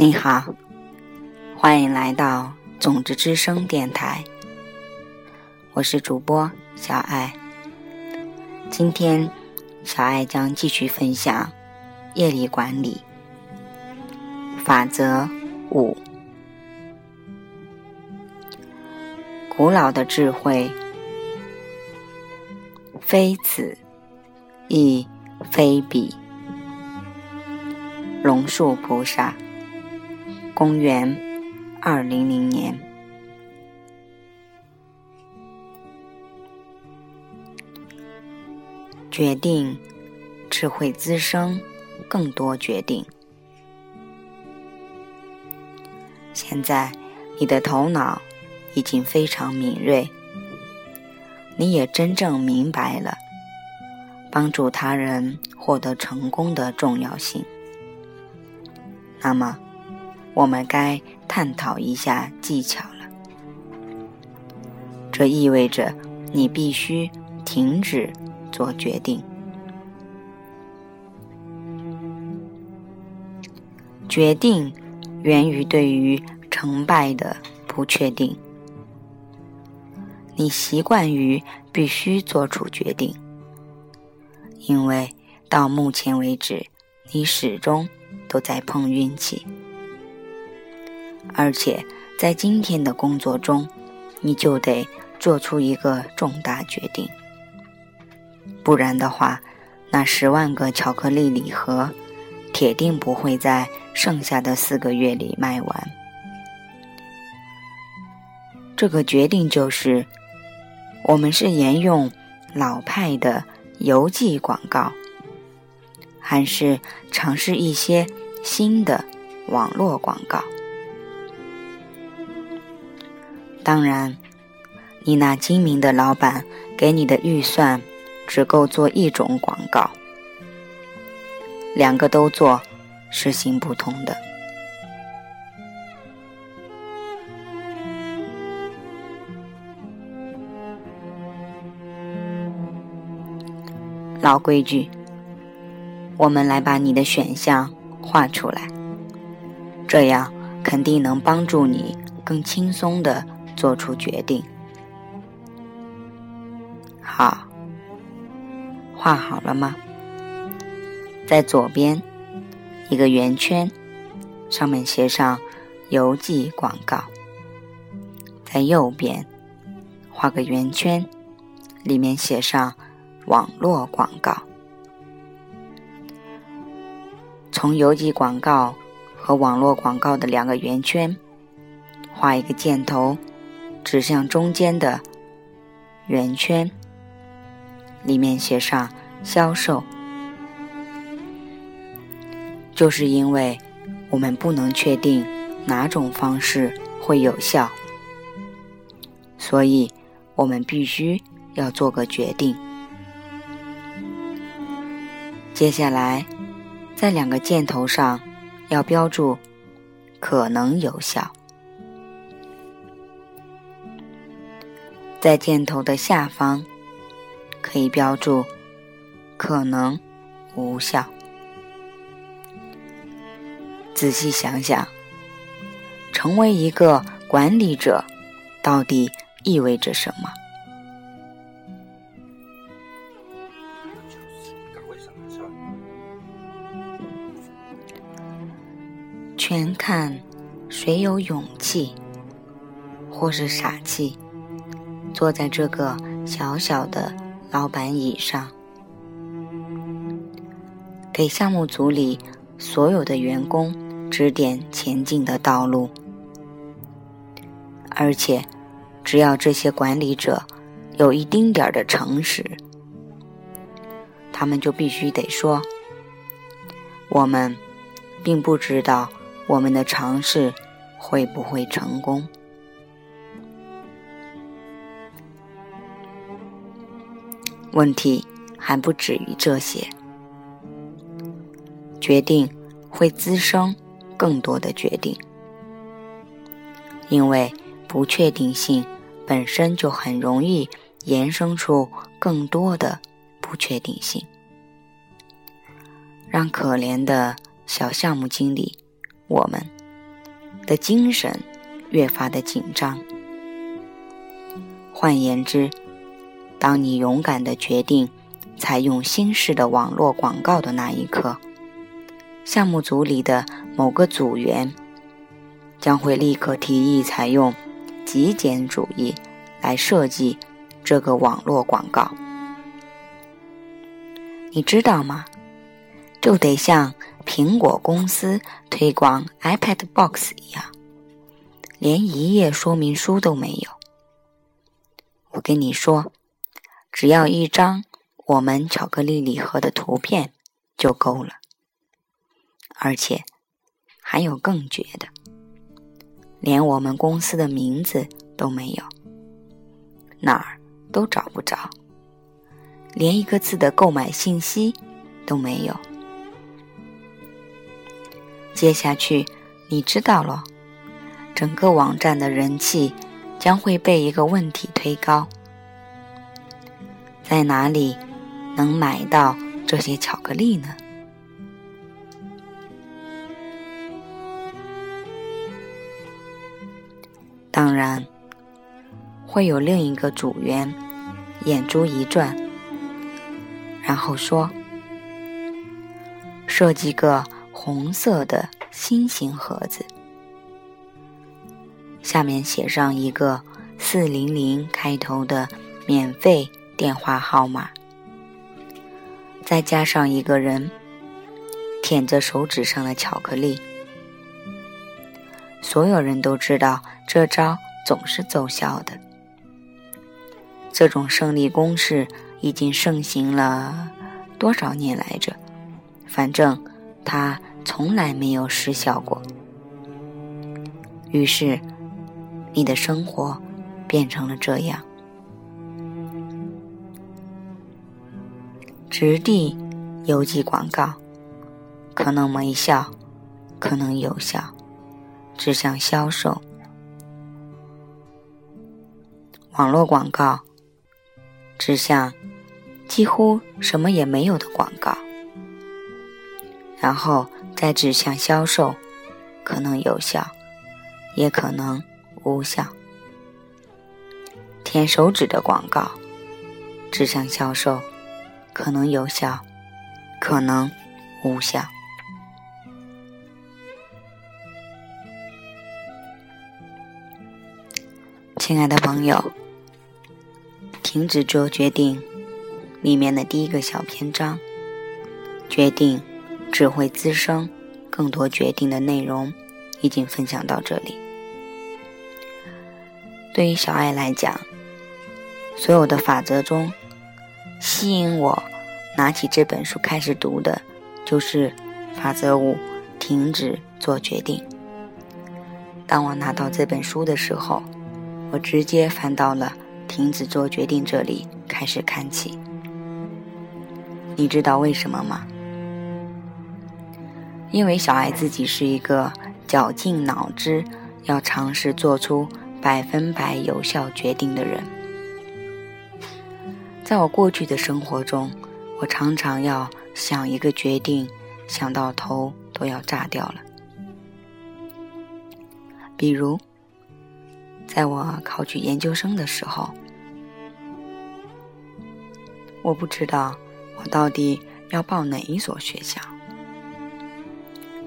你好，欢迎来到种子之声电台，我是主播小爱。今天，小爱将继续分享业力管理法则五：古老的智慧，非此亦非彼。龙树菩萨。公元二零零年，决定智慧滋生，更多决定。现在你的头脑已经非常敏锐，你也真正明白了帮助他人获得成功的重要性。那么。我们该探讨一下技巧了。这意味着你必须停止做决定。决定源于对于成败的不确定。你习惯于必须做出决定，因为到目前为止，你始终都在碰运气。而且，在今天的工作中，你就得做出一个重大决定，不然的话，那十万个巧克力礼盒，铁定不会在剩下的四个月里卖完。这个决定就是，我们是沿用老派的邮寄广告，还是尝试一些新的网络广告？当然，你那精明的老板给你的预算只够做一种广告，两个都做是行不通的。老规矩，我们来把你的选项画出来，这样肯定能帮助你更轻松的。做出决定。好，画好了吗？在左边一个圆圈，上面写上“邮寄广告”。在右边画个圆圈，里面写上“网络广告”。从邮寄广告和网络广告的两个圆圈画一个箭头。指向中间的圆圈，里面写上“销售”，就是因为我们不能确定哪种方式会有效，所以我们必须要做个决定。接下来，在两个箭头上要标注“可能有效”。在箭头的下方，可以标注“可能无效”。仔细想想，成为一个管理者到底意味着什么？全看谁有勇气，或是傻气。坐在这个小小的老板椅上，给项目组里所有的员工指点前进的道路。而且，只要这些管理者有一丁点儿的诚实，他们就必须得说：“我们并不知道我们的尝试会不会成功。”问题还不止于这些，决定会滋生更多的决定，因为不确定性本身就很容易延伸出更多的不确定性，让可怜的小项目经理我们的精神越发的紧张。换言之，当你勇敢的决定采用新式的网络广告的那一刻，项目组里的某个组员将会立刻提议采用极简主义来设计这个网络广告。你知道吗？就得像苹果公司推广 iPad Box 一样，连一页说明书都没有。我跟你说，只要一张我们巧克力礼盒的图片就够了。而且还有更绝的，连我们公司的名字都没有，哪儿都找不着。连一个字的购买信息都没有。接下去，你知道了，整个网站的人气将会被一个问题推高：在哪里能买到这些巧克力呢？当然，会有另一个组员眼珠一转。然后说：“设计个红色的心形盒子，下面写上一个四零零开头的免费电话号码，再加上一个人舔着手指上的巧克力。所有人都知道这招总是奏效的。这种胜利公式。”已经盛行了多少年来着？反正它从来没有失效过。于是，你的生活变成了这样：直递邮寄广告，可能没效，可能有效，指向销售；网络广告，指向。几乎什么也没有的广告，然后再指向销售，可能有效，也可能无效。舔手指的广告指向销售，可能有效，可能无效。亲爱的朋友，停止做决定。里面的第一个小篇章，决定只会滋生更多决定的内容，已经分享到这里。对于小爱来讲，所有的法则中，吸引我拿起这本书开始读的，就是法则五：停止做决定。当我拿到这本书的时候，我直接翻到了“停止做决定”这里，开始看起。你知道为什么吗？因为小爱自己是一个绞尽脑汁要尝试做出百分百有效决定的人。在我过去的生活中，我常常要想一个决定，想到头都要炸掉了。比如，在我考取研究生的时候，我不知道。我到底要报哪一所学校？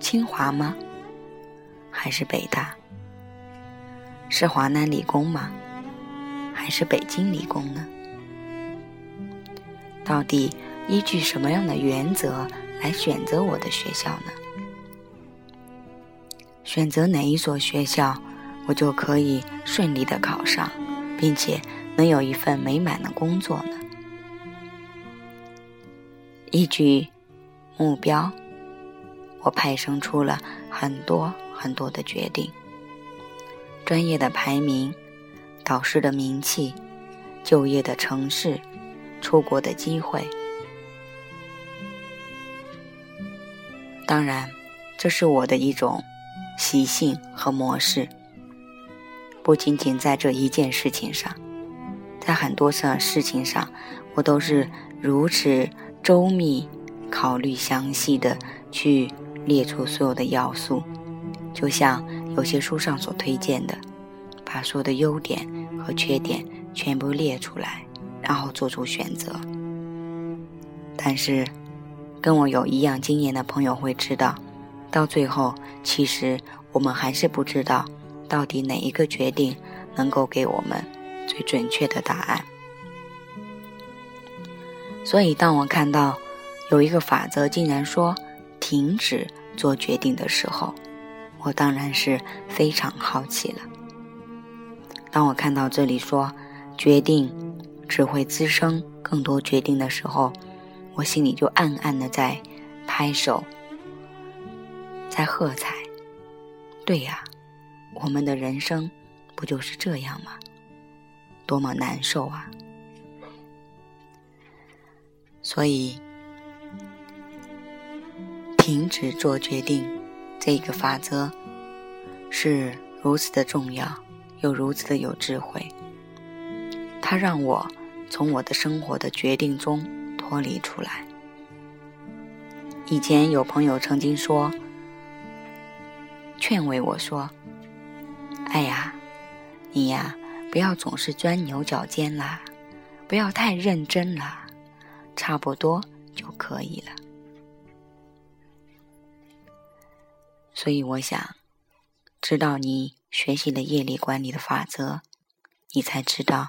清华吗？还是北大？是华南理工吗？还是北京理工呢？到底依据什么样的原则来选择我的学校呢？选择哪一所学校，我就可以顺利的考上，并且能有一份美满的工作呢？依据目标，我派生出了很多很多的决定：专业的排名、导师的名气、就业的城市、出国的机会。当然，这是我的一种习性和模式。不仅仅在这一件事情上，在很多事事情上，我都是如此。周密、考虑详细的去列出所有的要素，就像有些书上所推荐的，把所有的优点和缺点全部列出来，然后做出选择。但是，跟我有一样经验的朋友会知道，到最后，其实我们还是不知道，到底哪一个决定能够给我们最准确的答案。所以，当我看到有一个法则竟然说停止做决定的时候，我当然是非常好奇了。当我看到这里说决定只会滋生更多决定的时候，我心里就暗暗的在拍手，在喝彩。对呀，我们的人生不就是这样吗？多么难受啊！所以，停止做决定这个法则是如此的重要，又如此的有智慧。它让我从我的生活的决定中脱离出来。以前有朋友曾经说，劝慰我说：“哎呀，你呀，不要总是钻牛角尖啦，不要太认真啦。”差不多就可以了。所以我想，知道你学习了业力管理的法则，你才知道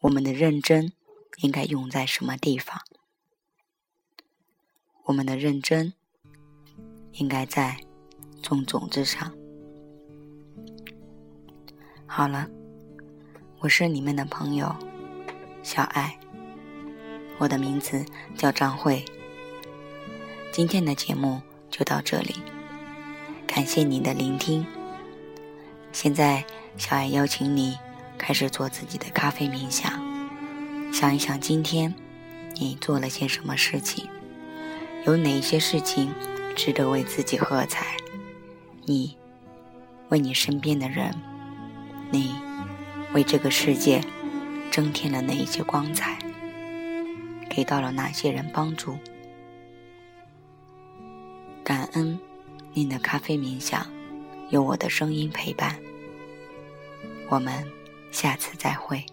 我们的认真应该用在什么地方。我们的认真应该在种种子上。好了，我是你们的朋友小爱。我的名字叫张慧。今天的节目就到这里，感谢您的聆听。现在，小爱邀请你开始做自己的咖啡冥想，想一想今天你做了些什么事情，有哪些事情值得为自己喝彩？你为你身边的人，你为这个世界增添了哪一些光彩？给到了哪些人帮助？感恩您的咖啡冥想，有我的声音陪伴。我们下次再会。